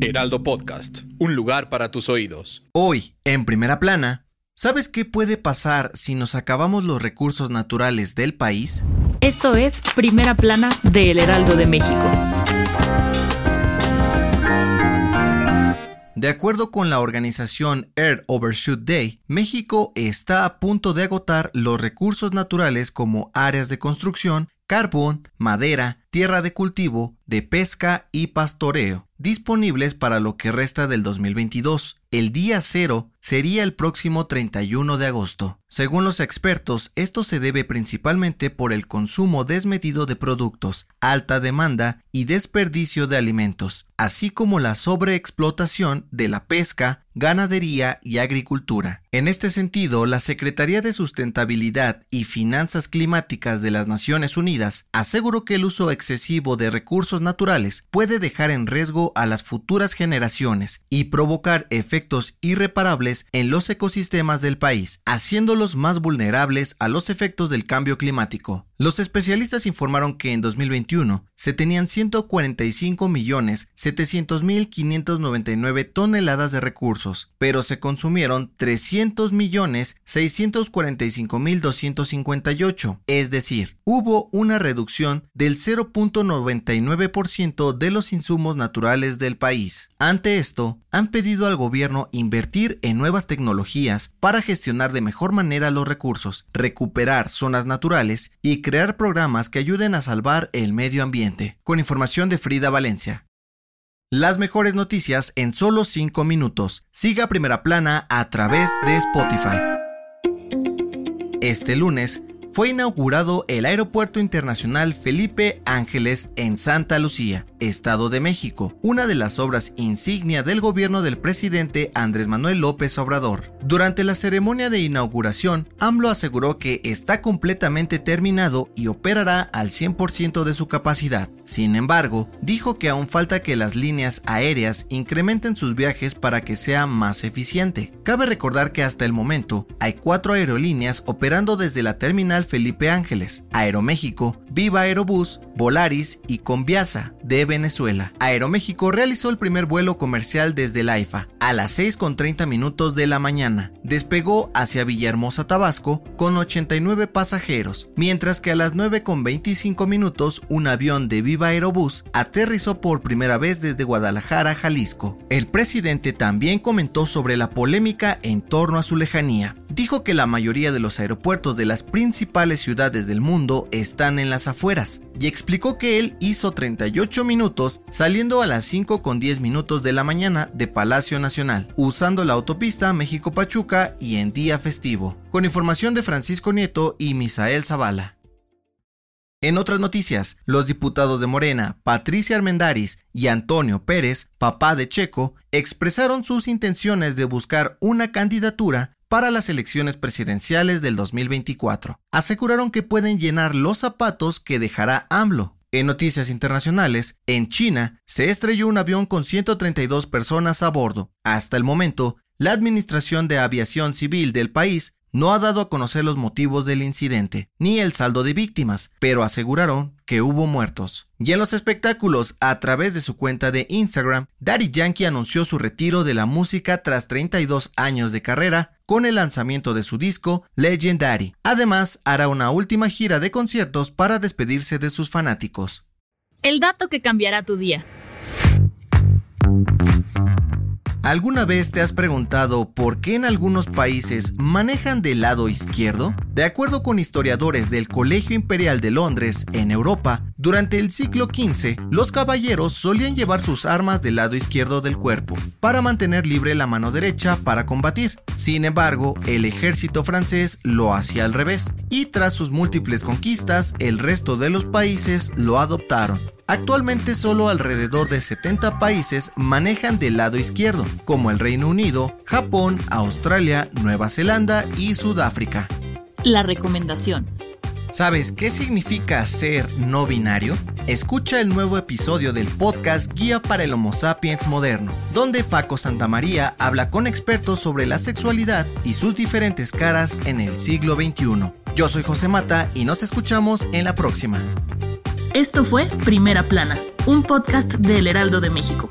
Heraldo Podcast, un lugar para tus oídos. Hoy, en primera plana, ¿sabes qué puede pasar si nos acabamos los recursos naturales del país? Esto es Primera Plana de El Heraldo de México. De acuerdo con la organización Earth Overshoot Day, México está a punto de agotar los recursos naturales como áreas de construcción, carbón, madera, tierra de cultivo, de pesca y pastoreo, disponibles para lo que resta del 2022. El día cero sería el próximo 31 de agosto. Según los expertos, esto se debe principalmente por el consumo desmedido de productos, alta demanda y desperdicio de alimentos, así como la sobreexplotación de la pesca, ganadería y agricultura. En este sentido, la Secretaría de Sustentabilidad y Finanzas Climáticas de las Naciones Unidas aseguró que el uso excesivo de recursos naturales puede dejar en riesgo a las futuras generaciones y provocar efectos irreparables en los ecosistemas del país, haciéndolos más vulnerables a los efectos del cambio climático. Los especialistas informaron que en 2021 se tenían 145.700.599 toneladas de recursos, pero se consumieron 300.645.258, es decir, hubo una reducción del 0.99% de los insumos naturales del país. Ante esto, han pedido al gobierno invertir en nuevas tecnologías para gestionar de mejor manera los recursos, recuperar zonas naturales y crear programas que ayuden a salvar el medio ambiente. Con información de Frida Valencia. Las mejores noticias en solo 5 minutos. Siga Primera Plana a través de Spotify. Este lunes fue inaugurado el Aeropuerto Internacional Felipe Ángeles en Santa Lucía, Estado de México, una de las obras insignia del gobierno del presidente Andrés Manuel López Obrador. Durante la ceremonia de inauguración, AMLO aseguró que está completamente terminado y operará al 100% de su capacidad. Sin embargo, dijo que aún falta que las líneas aéreas incrementen sus viajes para que sea más eficiente. Cabe recordar que hasta el momento hay cuatro aerolíneas operando desde la terminal Felipe Ángeles, Aeroméxico, Viva Aerobús, Volaris y Conviasa de Venezuela. Aeroméxico realizó el primer vuelo comercial desde el AIFA a las 6.30 minutos de la mañana. Despegó hacia Villahermosa, Tabasco, con 89 pasajeros, mientras que a las 9.25 minutos un avión de Viva Aerobús aterrizó por primera vez desde Guadalajara, Jalisco. El presidente también comentó sobre la polémica en torno a su lejanía. Dijo que la mayoría de los aeropuertos de las principales ciudades del mundo están en afueras y explicó que él hizo 38 minutos saliendo a las 5 con 10 minutos de la mañana de Palacio Nacional, usando la autopista México-Pachuca y en día festivo. Con información de Francisco Nieto y Misael Zavala. En otras noticias, los diputados de Morena, Patricia Armendaris y Antonio Pérez, papá de Checo, expresaron sus intenciones de buscar una candidatura para las elecciones presidenciales del 2024. Aseguraron que pueden llenar los zapatos que dejará AMLO. En noticias internacionales, en China se estrelló un avión con 132 personas a bordo. Hasta el momento, la Administración de Aviación Civil del país no ha dado a conocer los motivos del incidente, ni el saldo de víctimas, pero aseguraron que hubo muertos. Y en los espectáculos, a través de su cuenta de Instagram, Daddy Yankee anunció su retiro de la música tras 32 años de carrera con el lanzamiento de su disco Legendary. Además, hará una última gira de conciertos para despedirse de sus fanáticos. El dato que cambiará tu día. ¿Alguna vez te has preguntado por qué en algunos países manejan del lado izquierdo? De acuerdo con historiadores del Colegio Imperial de Londres, en Europa, Durante el siglo XV, los caballeros solían llevar sus armas del lado izquierdo del cuerpo, para mantener libre la mano derecha para combatir. Sin embargo, el ejército francés lo hacía al revés, y tras sus múltiples conquistas, el resto de los países lo adoptaron. Actualmente solo alrededor de 70 países manejan del lado izquierdo, como el Reino Unido, Japón, Australia, Nueva Zelanda y Sudáfrica. La recomendación. ¿Sabes qué significa ser no binario? Escucha el nuevo episodio del podcast Guía para el Homo sapiens moderno, donde Paco Santamaría habla con expertos sobre la sexualidad y sus diferentes caras en el siglo XXI. Yo soy José Mata y nos escuchamos en la próxima. Esto fue Primera Plana, un podcast del Heraldo de México.